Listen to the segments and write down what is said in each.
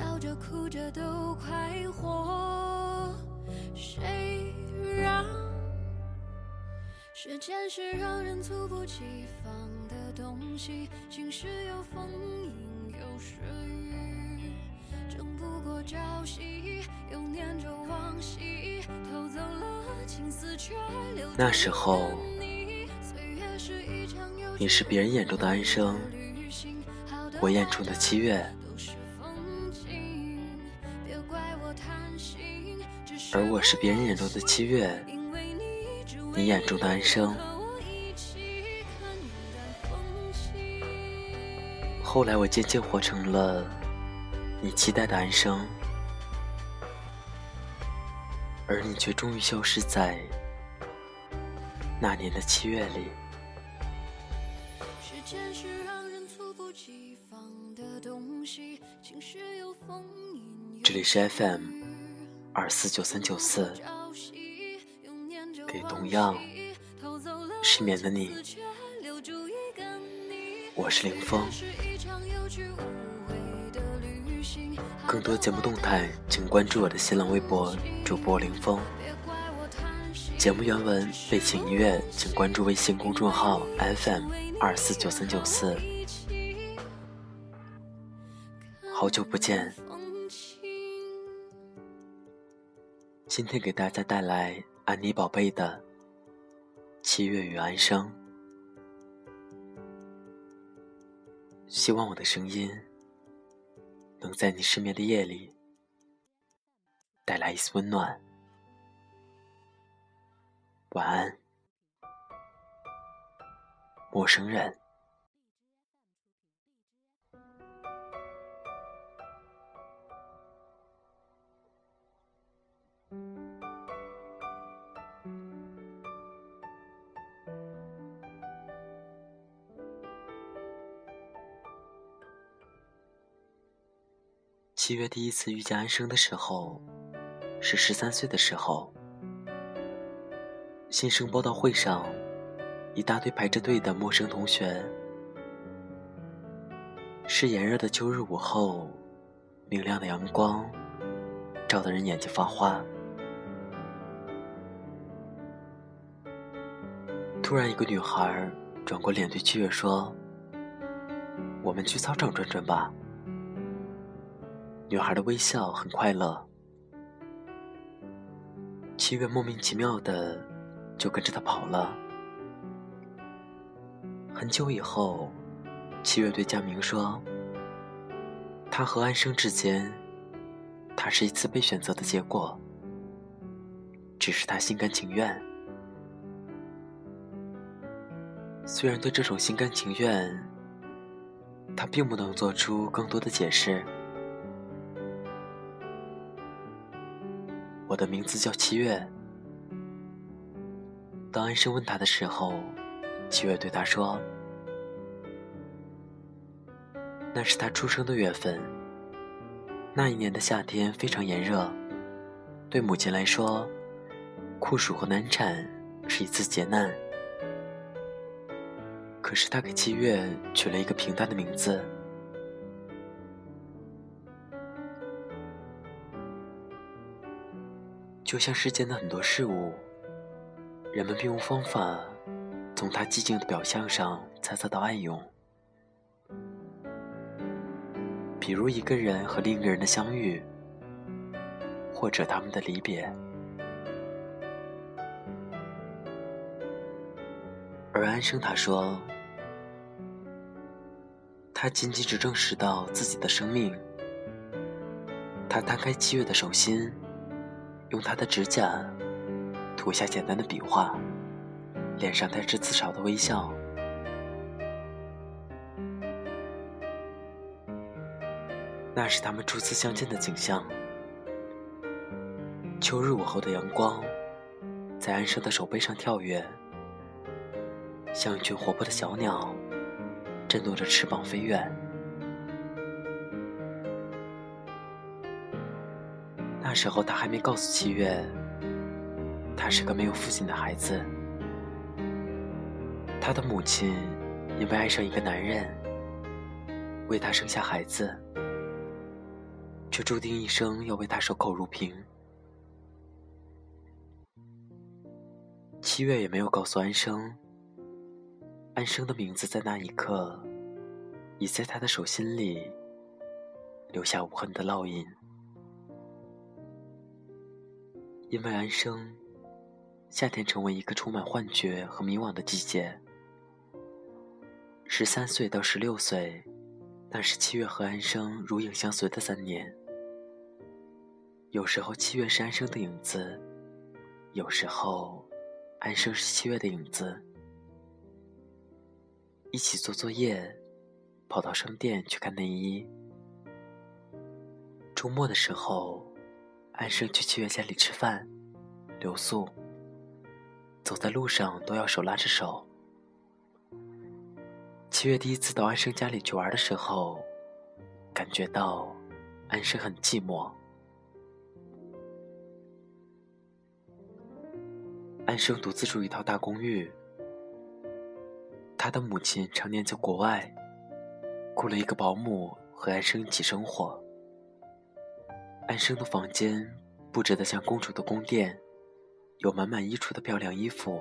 笑着哭着都快活，谁让时间是让人猝不及防的东西？晴时有风，阴有时雨，争不过朝夕，又念着往昔，偷走了青丝却留那时候，你是别人眼中的安生，我眼中的七月。而我是别人眼中的七月，你眼中的安生。后来我渐渐活成了你期待的安生，而你却终于消失在那年的七月里。这里是 FM。二四九三九四，给同样失眠的你，我是林峰。更多节目动态，请关注我的新浪微博主播林峰。节目原文、背景音乐，请关注微信公众号 FM 二四九三九四。好久不见。今天给大家带来安妮宝贝的《七月与安生》，希望我的声音能在你失眠的夜里带来一丝温暖。晚安，陌生人。七月第一次遇见安生的时候，是十三岁的时候。新生报到会上，一大堆排着队的陌生同学。是炎热的秋日午后，明亮的阳光，照得人眼睛发花。突然，一个女孩转过脸对七月说：“我们去操场转转吧。”女孩的微笑很快乐，七月莫名其妙的就跟着她跑了。很久以后，七月对佳明说：“他和安生之间，他是一次被选择的结果，只是他心甘情愿。虽然对这种心甘情愿，他并不能做出更多的解释。”我的名字叫七月。当安生问他的时候，七月对他说：“那是他出生的月份。那一年的夏天非常炎热，对母亲来说，酷暑和难产是一次劫难。可是他给七月取了一个平淡的名字。”就像世间的很多事物，人们并无方法从它寂静的表象上猜测到暗涌。比如一个人和另一个人的相遇，或者他们的离别。而安生他说，他仅仅只证实到自己的生命。他摊开七月的手心。用他的指甲涂下简单的笔画，脸上带着自嘲的微笑。那是他们初次相见的景象。秋日午后的阳光，在安生的手背上跳跃，像一群活泼的小鸟，震动着翅膀飞远。那时候，他还没告诉七月，他是个没有父亲的孩子。他的母亲因为爱上一个男人，为他生下孩子，却注定一生要为他守口如瓶。七月也没有告诉安生，安生的名字在那一刻，已在他的手心里留下无痕的烙印。因为安生，夏天成为一个充满幻觉和迷惘的季节。十三岁到十六岁，那是七月和安生如影相随的三年。有时候七月是安生的影子，有时候安生是七月的影子。一起做作业，跑到商店去看内衣。周末的时候。安生去七月家里吃饭，留宿。走在路上都要手拉着手。七月第一次到安生家里去玩的时候，感觉到安生很寂寞。安生独自住一套大公寓，他的母亲常年在国外，雇了一个保姆和安生一起生活。安生的房间布置得像公主的宫殿，有满满衣橱的漂亮衣服。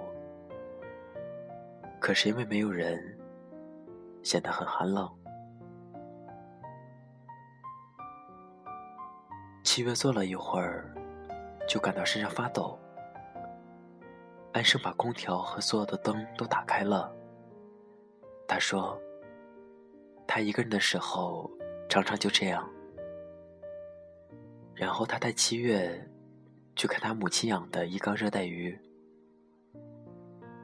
可是因为没有人，显得很寒冷。七月坐了一会儿，就感到身上发抖。安生把空调和所有的灯都打开了。他说：“他一个人的时候，常常就这样。”然后他带七月去看他母亲养的一缸热带鱼。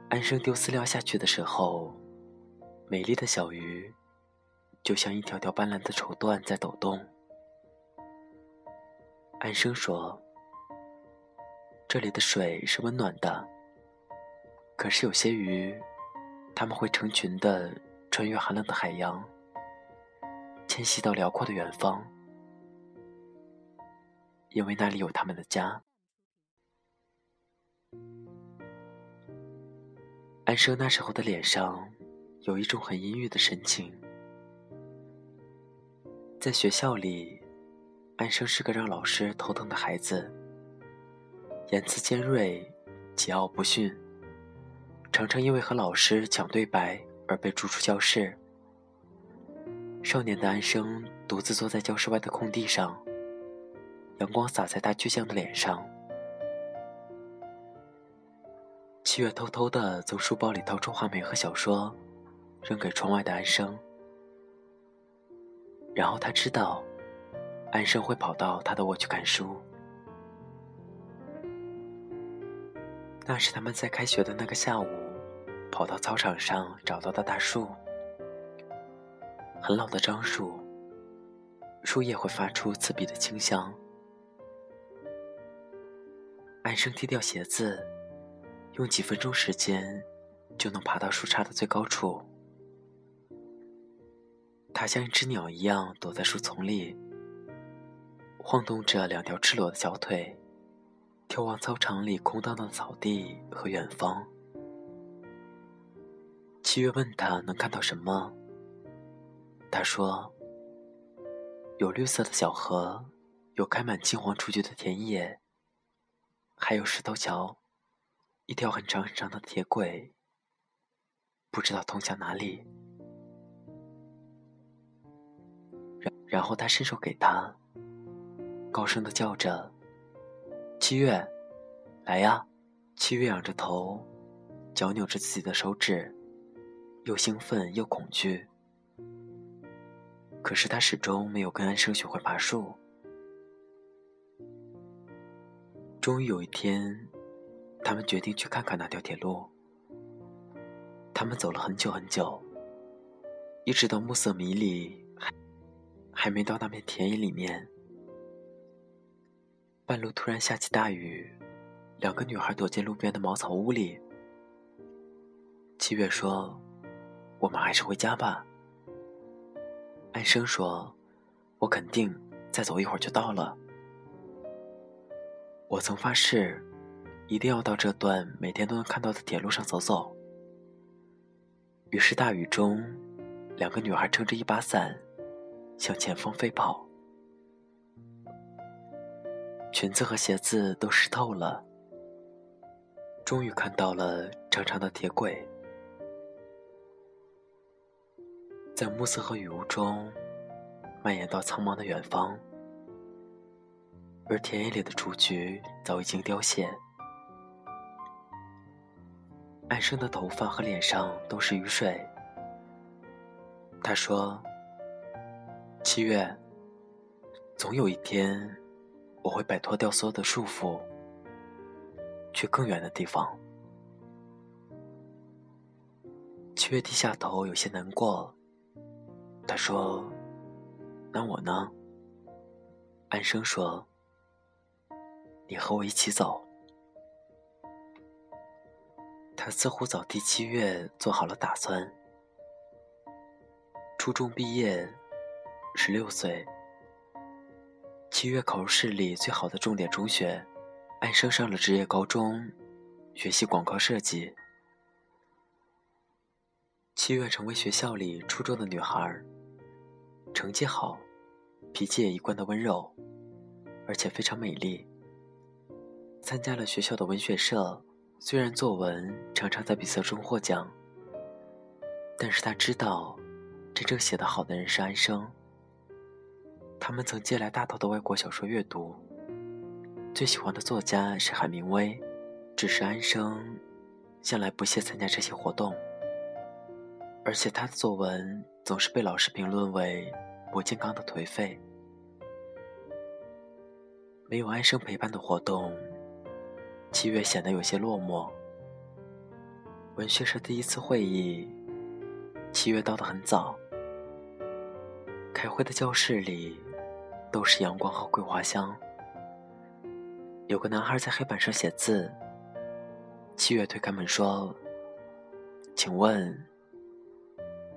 安生丢饲料下去的时候，美丽的小鱼就像一条条斑斓的绸缎在抖动。安生说：“这里的水是温暖的，可是有些鱼，它们会成群的穿越寒冷的海洋，迁徙到辽阔的远方。”因为那里有他们的家。安生那时候的脸上有一种很阴郁的神情。在学校里，安生是个让老师头疼的孩子，言辞尖锐，桀骜不驯，常常因为和老师抢对白而被逐出教室。少年的安生独自坐在教室外的空地上。阳光洒在他倔强的脸上。七月偷偷的从书包里掏出画眉和小说，扔给窗外的安生。然后他知道，安生会跑到他的窝去看书。那是他们在开学的那个下午，跑到操场上找到的大树，很老的樟树，树叶会发出刺鼻的清香。安生踢掉鞋子，用几分钟时间就能爬到树杈的最高处。他像一只鸟一样躲在树丛里，晃动着两条赤裸的小腿，眺望操场里空荡荡的草地和远方。七月问他能看到什么，他说：“有绿色的小河，有开满金黄雏菊的田野。”还有石头桥，一条很长很长的铁轨，不知道通向哪里。然然后他伸手给他，高声的叫着：“七月，来呀！”七月仰着头，脚扭着自己的手指，又兴奋又恐惧。可是他始终没有跟安生学会爬树。终于有一天，他们决定去看看那条铁路。他们走了很久很久，一直到暮色迷离，还还没到那片田野里面。半路突然下起大雨，两个女孩躲进路边的茅草屋里。七月说：“我们还是回家吧。”安生说：“我肯定再走一会儿就到了。”我曾发誓，一定要到这段每天都能看到的铁路上走走。于是大雨中，两个女孩撑着一把伞，向前方飞跑，裙子和鞋子都湿透了。终于看到了长长的铁轨。在暮色和雨雾中，蔓延到苍茫的远方，而田野里的雏菊早已经凋谢。安生的头发和脸上都是雨水。他说：“七月，总有一天，我会摆脱掉所有的束缚，去更远的地方。”七月低下头，有些难过。他说：“那我呢？”安生说：“你和我一起走。”他似乎早替七月做好了打算。初中毕业，十六岁，七月考入市里最好的重点中学，安生上了职业高中，学习广告设计。七月成为学校里出众的女孩。成绩好，脾气也一贯的温柔，而且非常美丽。参加了学校的文学社，虽然作文常常在比赛中获奖，但是他知道，真正写得好的人是安生。他们曾借来大头的外国小说阅读，最喜欢的作家是海明威，只是安生向来不屑参加这些活动，而且他的作文总是被老师评论为。不健康的颓废，没有安生陪伴的活动，七月显得有些落寞。文学社第一次会议，七月到的很早。开会的教室里都是阳光和桂花香。有个男孩在黑板上写字，七月推开门说：“请问。”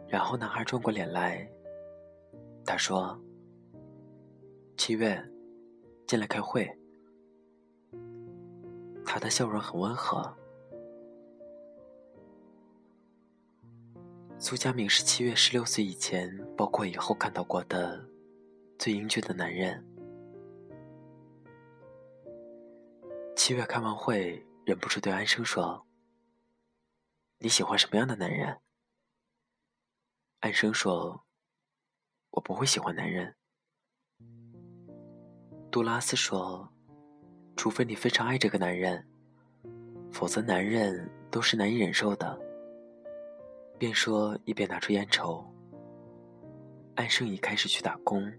然后男孩转过脸来。他说：“七月，进来开会。”他的笑容很温和。苏佳明是七月十六岁以前，包括以后看到过的最英俊的男人。七月开完会，忍不住对安生说：“你喜欢什么样的男人？”安生说。我不会喜欢男人。杜拉斯说：“除非你非常爱这个男人，否则男人都是难以忍受的。”边说一边拿出烟抽。安生已开始去打工，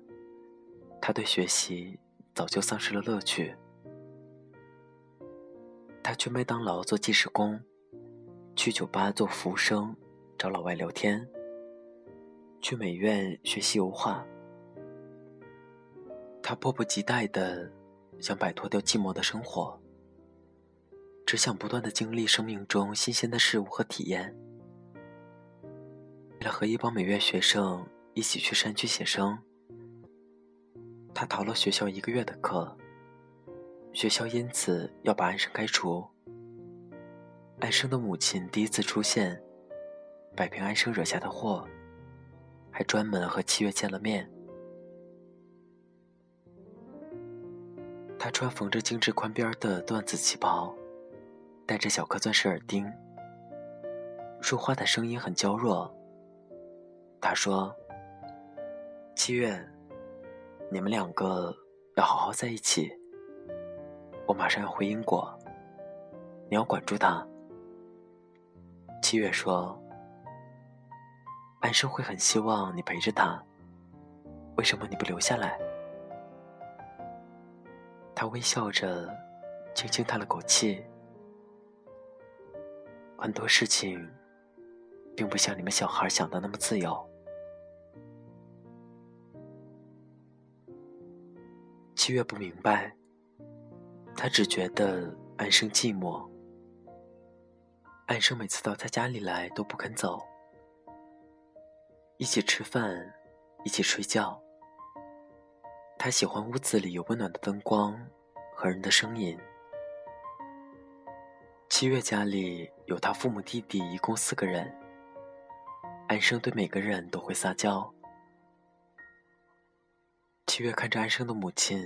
他对学习早就丧失了乐趣。他去麦当劳做计时工，去酒吧做服务生，找老外聊天。去美院学习油画，他迫不及待的想摆脱掉寂寞的生活，只想不断的经历生命中新鲜的事物和体验。为了和一帮美院学生一起去山区写生，他逃了学校一个月的课，学校因此要把安生开除。安生的母亲第一次出现，摆平安生惹下的祸。还专门和七月见了面。穿缝着精致宽边的缎子旗袍，戴着小颗钻石耳钉，说话的声音很娇弱。他说：“七月，你们两个要好好在一起。我马上要回英国，你要管住他。”七月说。安生会很希望你陪着他，为什么你不留下来？他微笑着，轻轻叹了口气。很多事情，并不像你们小孩想的那么自由。七月不明白，他只觉得安生寂寞。安生每次到他家里来都不肯走，一起吃饭，一起睡觉。他喜欢屋子里有温暖的灯光和人的声音。七月家里有他父母、弟弟，一共四个人。安生对每个人都会撒娇。七月看着安生的母亲，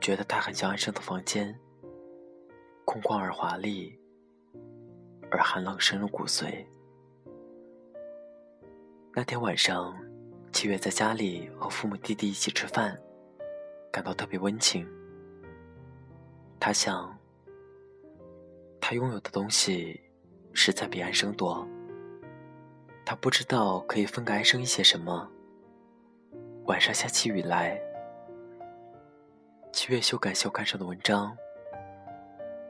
觉得她很像安生的房间，空旷而华丽。而寒冷深入骨髓。那天晚上，七月在家里和父母、弟弟一起吃饭，感到特别温情。他想，他拥有的东西实在比安生多。他不知道可以分给安生一些什么。晚上下起雨来，七月修改校刊上的文章。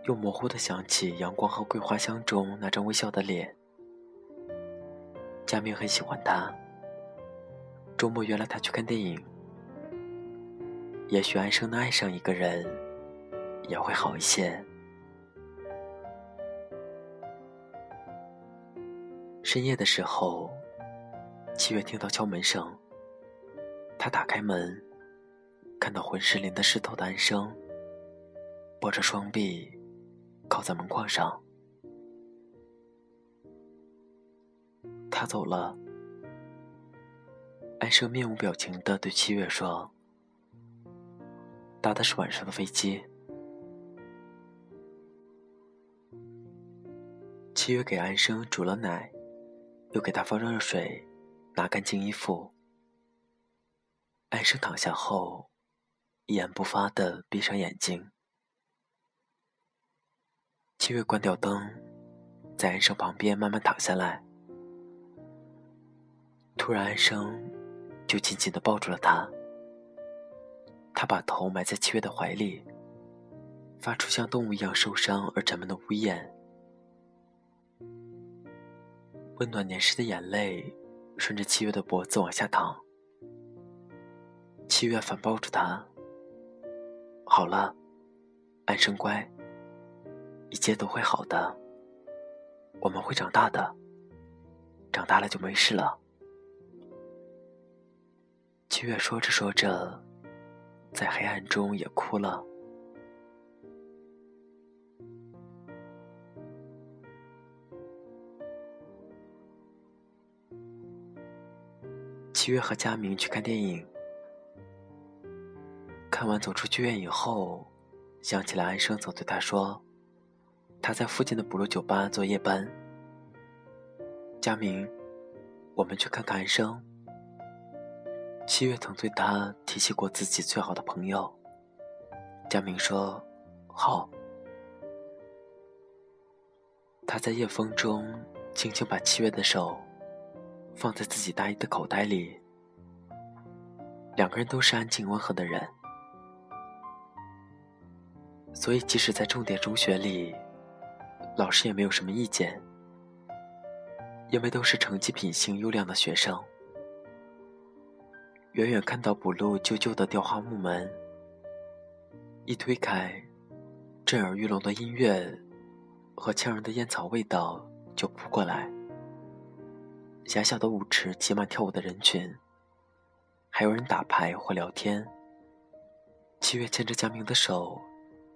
又模糊的想起阳光和桂花香中那张微笑的脸。佳明很喜欢他。周末约了他去看电影。也许安生能爱上一个人，也会好一些。深夜的时候，七月听到敲门声。他打开门，看到浑身淋得湿透的安生，抱着双臂。靠在门框上，他走了。安生面无表情地对七月说：“搭的是晚上的飞机。”七月给安生煮了奶，又给他放热水，拿干净衣服。安生躺下后，一言不发的闭上眼睛。七月关掉灯，在安生旁边慢慢躺下来。突然，安生就紧紧的抱住了他。他把头埋在七月的怀里，发出像动物一样受伤而沉闷的呜咽。温暖黏湿的眼泪顺着七月的脖子往下淌。七月反抱住他。好了，安生乖。一切都会好的，我们会长大的。长大了就没事了。七月说着说着，在黑暗中也哭了。七月和佳明去看电影，看完走出剧院以后，想起了安生曾对他说。他在附近的补录酒吧做夜班。佳明，我们去看看安生。七月曾对他提起过自己最好的朋友。佳明说：“好。”他在夜风中轻轻把七月的手放在自己大衣的口袋里。两个人都是安静温和的人，所以即使在重点中学里。老师也没有什么意见，因为都是成绩品行优良的学生。远远看到补录旧旧的雕花木门，一推开，震耳欲聋的音乐和呛人的烟草味道就扑过来。狭小的舞池挤满跳舞的人群，还有人打牌或聊天。七月牵着江明的手，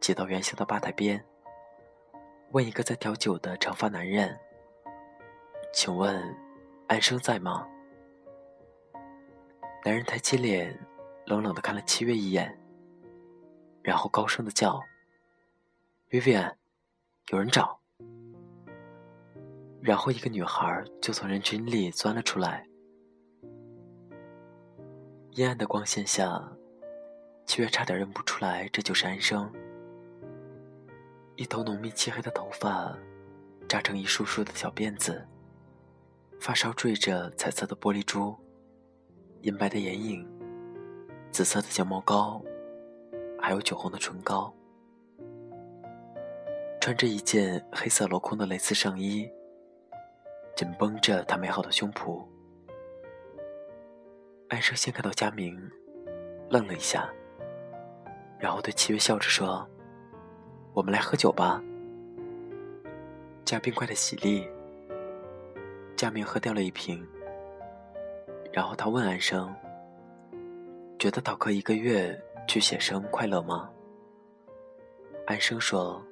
挤到圆形的吧台边。问一个在调酒的长发男人：“请问，安生在吗？”男人抬起脸，冷冷的看了七月一眼，然后高声的叫：“Vivian，有人找。”然后一个女孩就从人群里钻了出来。阴暗的光线下，七月差点认不出来这就是安生。一头浓密漆黑的头发，扎成一束束的小辫子，发梢缀着彩色的玻璃珠，银白的眼影，紫色的睫毛膏，还有酒红的唇膏。穿着一件黑色镂空的蕾丝上衣，紧绷着她美好的胸脯。安生先看到佳明，愣了一下，然后对七月笑着说。我们来喝酒吧。加冰块的喜力，佳明喝掉了一瓶。然后他问安生：“觉得逃课一个月去写生快乐吗？”安生说：“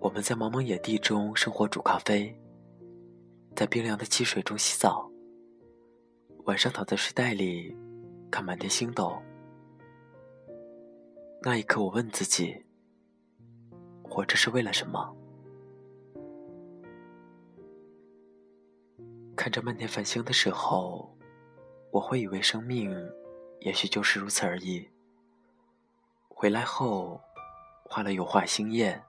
我们在茫茫野地中生火煮咖啡，在冰凉的汽水中洗澡，晚上躺在睡袋里看满天星斗。那一刻，我问自己：活着是为了什么？”看着漫天繁星的时候，我会以为生命也许就是如此而已。回来后，画了油画星夜，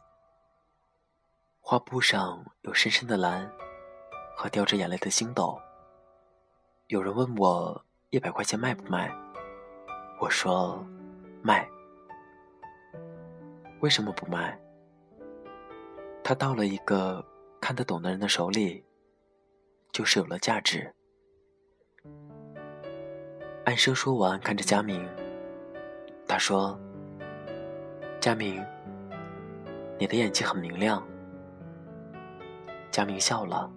画布上有深深的蓝和掉着眼泪的星斗。有人问我一百块钱卖不卖，我说卖。为什么不卖？他到了一个看得懂的人的手里，就是有了价值。安生说完，看着佳明，他说。佳明，你的眼睛很明亮。佳明笑了。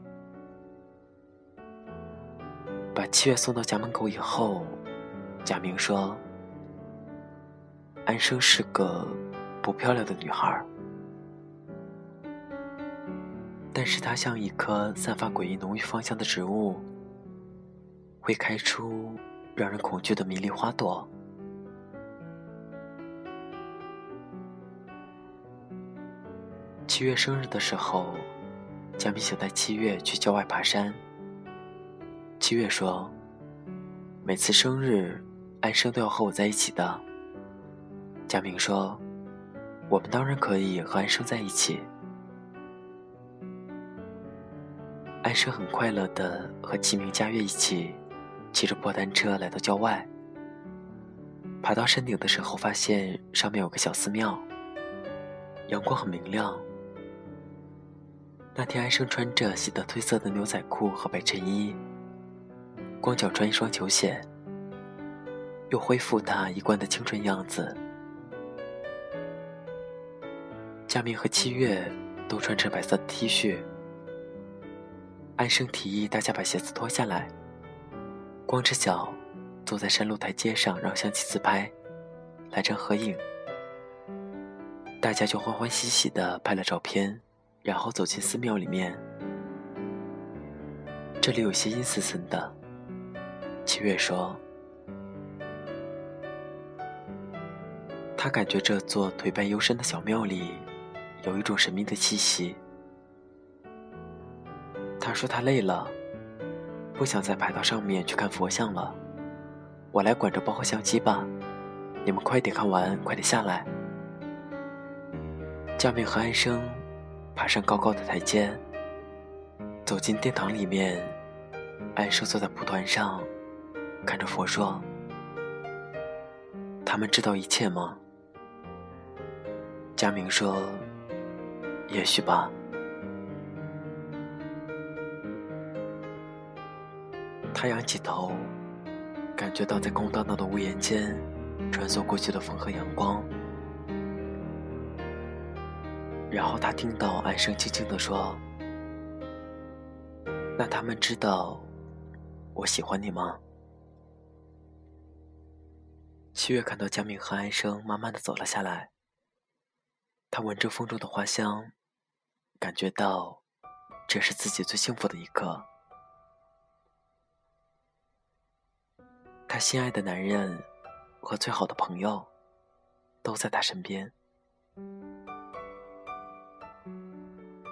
把七月送到家门口以后，佳明说：“安生是个不漂亮的女孩，但是它像一棵散发诡异浓郁芳香的植物，会开出让人恐惧的迷离花朵。”七月生日的时候，佳明想带七月去郊外爬山。七月说：“每次生日，安生都要和我在一起的。”佳明说：“我们当然可以和安生在一起。”安生很快乐的和齐明、佳悦一起骑着破单车来到郊外。爬到山顶的时候，发现上面有个小寺庙，阳光很明亮。那天，安生穿着洗得褪色的牛仔裤和白衬衣，光脚穿一双球鞋，又恢复他一贯的青春样子。佳明和七月都穿着白色的 T 恤。安生提议大家把鞋子脱下来，光着脚坐在山路台阶上，让相机自拍，来张合影。大家就欢欢喜喜地拍了照片。然后走进寺庙里面，这里有些阴森森的。七月说：“他感觉这座颓败幽深的小庙里有一种神秘的气息。”说他累了，不想再爬到上面去看佛像了。我来管着包和相机吧，你们快点看完，快点下来。佳明和安生。爬上高高的台阶，走进殿堂里面，安生坐在蒲团上，看着佛说：“他们知道一切吗？”佳明说：“也许吧。”他仰起头，感觉到在空荡荡的屋檐间，穿梭过去的风和阳光。然后他听到安生轻轻地说：“那他们知道我喜欢你吗？”七月看到佳敏和安生慢慢的走了下来，他闻着风中的花香，感觉到这是自己最幸福的一刻。她心爱的男人和最好的朋友都在她身边。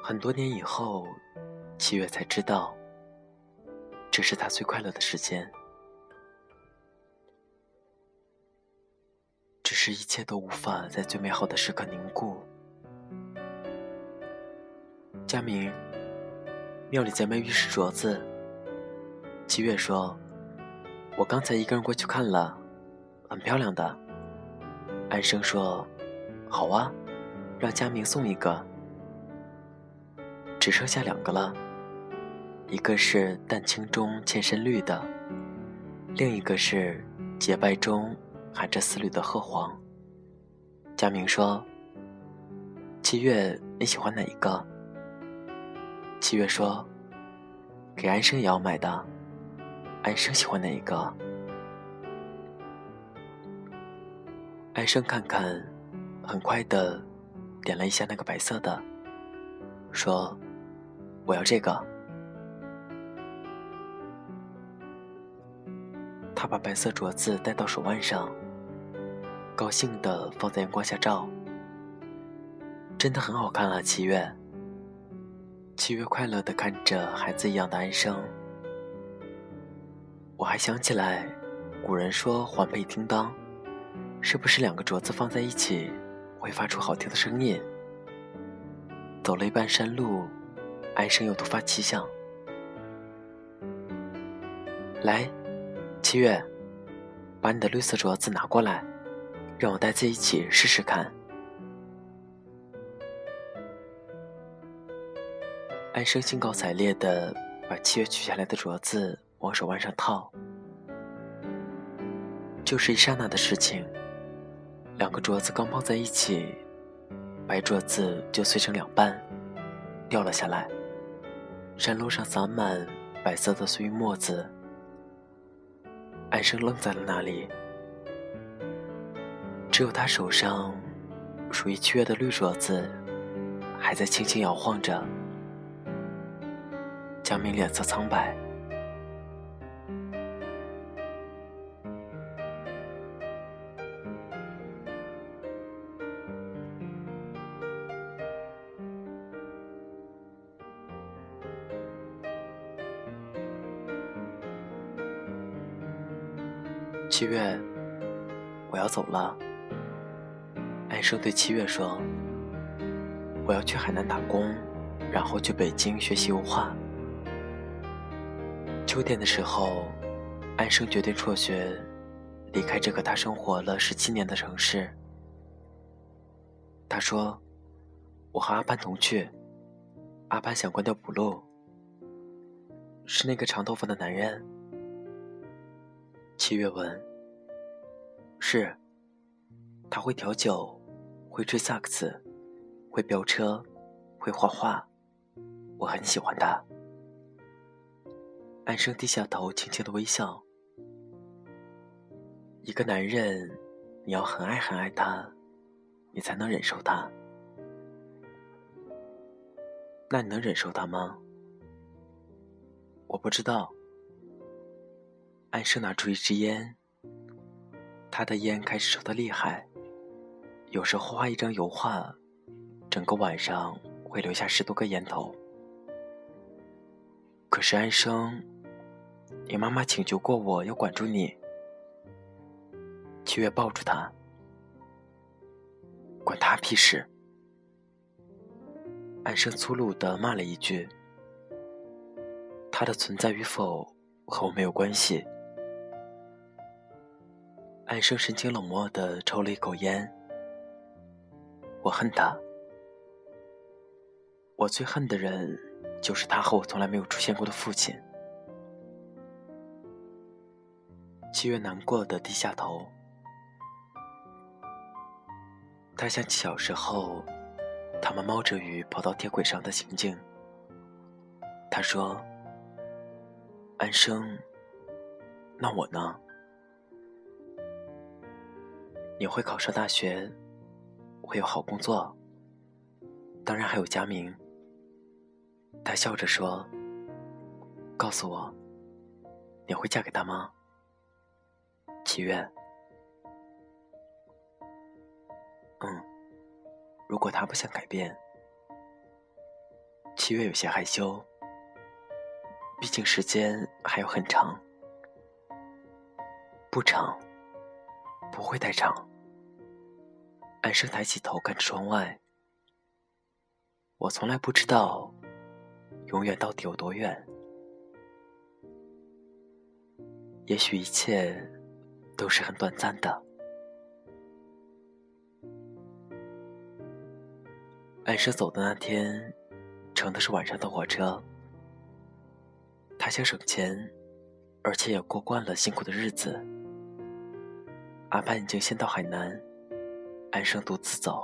很多年以后，七月才知道，这是她最快乐的时间。只是一切都无法在最美好的时刻凝固。佳明，庙里在卖玉石镯子。七月说：“我刚才一个人过去看了，很漂亮的。”安生说：“好啊，让佳明送一个。”只剩下两个了，一个是淡青中嵌深绿的，另一个是洁白中含着丝缕的褐黄。佳明说：“七月，你喜欢哪一个？”七月说：“给安生也要买的。安生喜欢哪一个？”安生看看，很快的点了一下那个白色的，说：“我要这个。”他把白色镯子戴到手腕上。高兴的放在阳光下照，真的很好看啊！七月，七月快乐的看着孩子一样的安生。我还想起来，古人说“环佩叮当”，是不是两个镯子放在一起会发出好听的声音？走了一半山路，安生又突发奇想：“来，七月，把你的绿色镯子拿过来。”让我带在一起试试看。安生兴高采烈的把七月取下来的镯子往手腕上套，就是一刹那的事情，两个镯子刚碰在一起，白镯子就碎成两半，掉了下来，山路上洒满白色的碎玉沫子。安生愣在了那里。只有他手上属于七月的绿镯子，还在轻轻摇晃着。江明脸色苍白。走了。安生对七月说：“我要去海南打工，然后去北京学习油画。”秋天的时候，安生决定辍学，离开这个他生活了十七年的城市。他说：“我和阿潘同去。”阿潘想关掉补录，是那个长头发的男人。七月问：“是，他会调酒。”会吹萨克斯，会飙车，会画画，我很喜欢他。安生低下头，轻轻的微笑。一个男人，你要很爱很爱他，你才能忍受他。那你能忍受他吗？我不知道。安生拿出一支烟，他的烟开始抽得厉害。有时候画一张油画，整个晚上会留下十多个烟头。可是安生，你妈妈请求过我要管住你。七月抱住他，管他屁事！安生粗鲁的骂了一句：“他的存在与否和我没有关系。”安生神情冷漠的抽了一口烟。我恨他，我最恨的人就是他和我从来没有出现过的父亲。七月难过的低下头，他想起小时候，他们冒着雨跑到铁轨上的情景。他说：“安生，那我呢？你会考上大学？”会有好工作，当然还有佳明。他笑着说：“告诉我，你会嫁给他吗？”祈愿。嗯，如果他不想改变。七月有些害羞，毕竟时间还有很长。不长，不会太长。安生抬起头看着窗外，我从来不知道，永远到底有多远。也许一切都是很短暂的。安生走的那天，乘的是晚上的火车。他想省钱，而且也过惯了辛苦的日子。阿潘已经先到海南。安生独自走。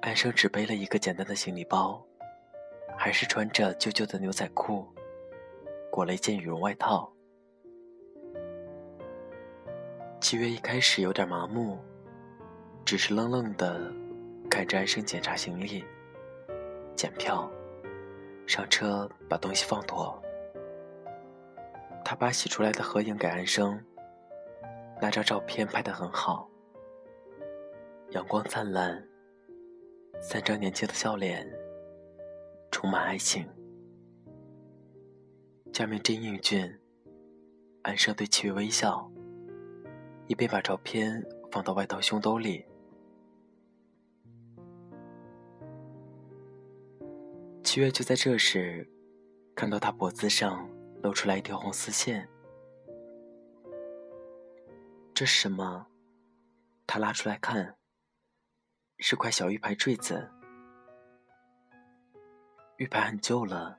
安生只背了一个简单的行李包，还是穿着旧旧的牛仔裤，裹了一件羽绒外套。七月一开始有点麻木，只是愣愣的看着安生检查行李、检票、上车，把东西放妥。他把洗出来的合影给安生，那张照片拍得很好，阳光灿烂。三张年轻的笑脸，充满爱情。佳明真英俊。安生对七月微笑，一边把照片放到外套胸兜里。七月就在这时，看到他脖子上露出来一条红丝线，这是什么？他拉出来看。是块小玉牌坠子，玉牌很旧了，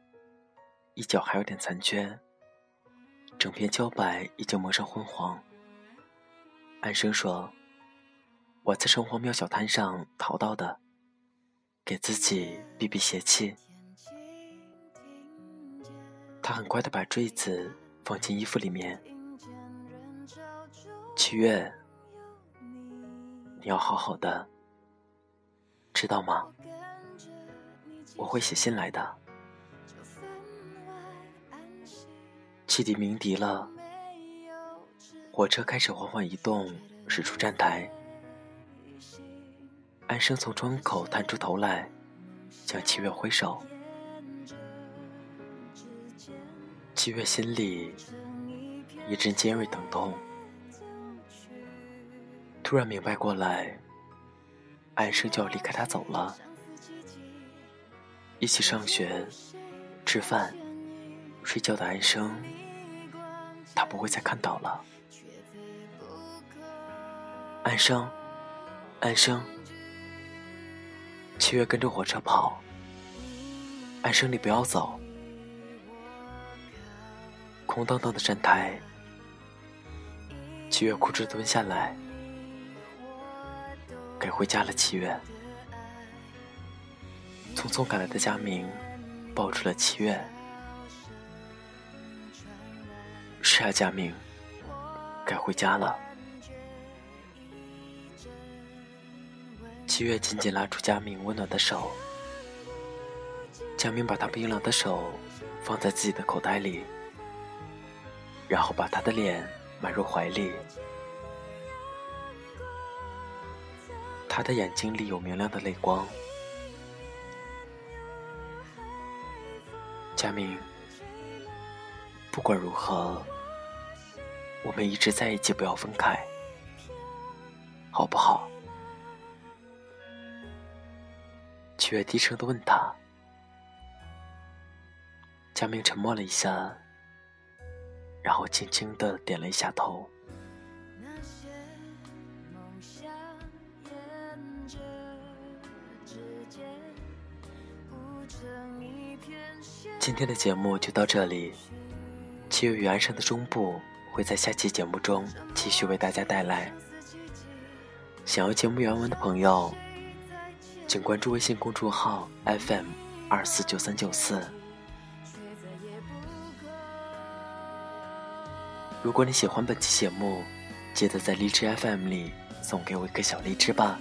一角还有点残缺，整片胶白已经磨上昏黄。安生说：“我在城隍庙小摊上淘到的，给自己避避邪气。”他很快的把坠子放进衣服里面。七月，你要好好的。知道吗？我会写信来的。汽笛鸣笛了，火车开始缓缓移动，驶出站台。安生从窗口探出头来，向七月挥手。七月心里一阵尖锐疼痛，突然明白过来。安生就要离开他走了，一起上学、吃饭、睡觉的安生，他不会再看到了。安生，安生，七月跟着火车跑。安生，你不要走。空荡荡的站台，七月哭着蹲下来。该回家了，七月。匆匆赶来的佳明抱住了七月。是啊，佳明，该回家了。七月紧紧拉住佳明温暖的手，佳明把他冰冷的手放在自己的口袋里，然后把他的脸埋入怀里。他的眼睛里有明亮的泪光。佳明，不管如何，我们一直在一起，不要分开，好不好？七月低声的问他。佳明沉默了一下，然后轻轻的点了一下头。今天的节目就到这里，七月与安生的中部会在下期节目中继续为大家带来。想要节目原文的朋友，请关注微信公众号 FM 二四九三九四。如果你喜欢本期节目，记得在荔枝 FM 里送给我一个小荔枝吧。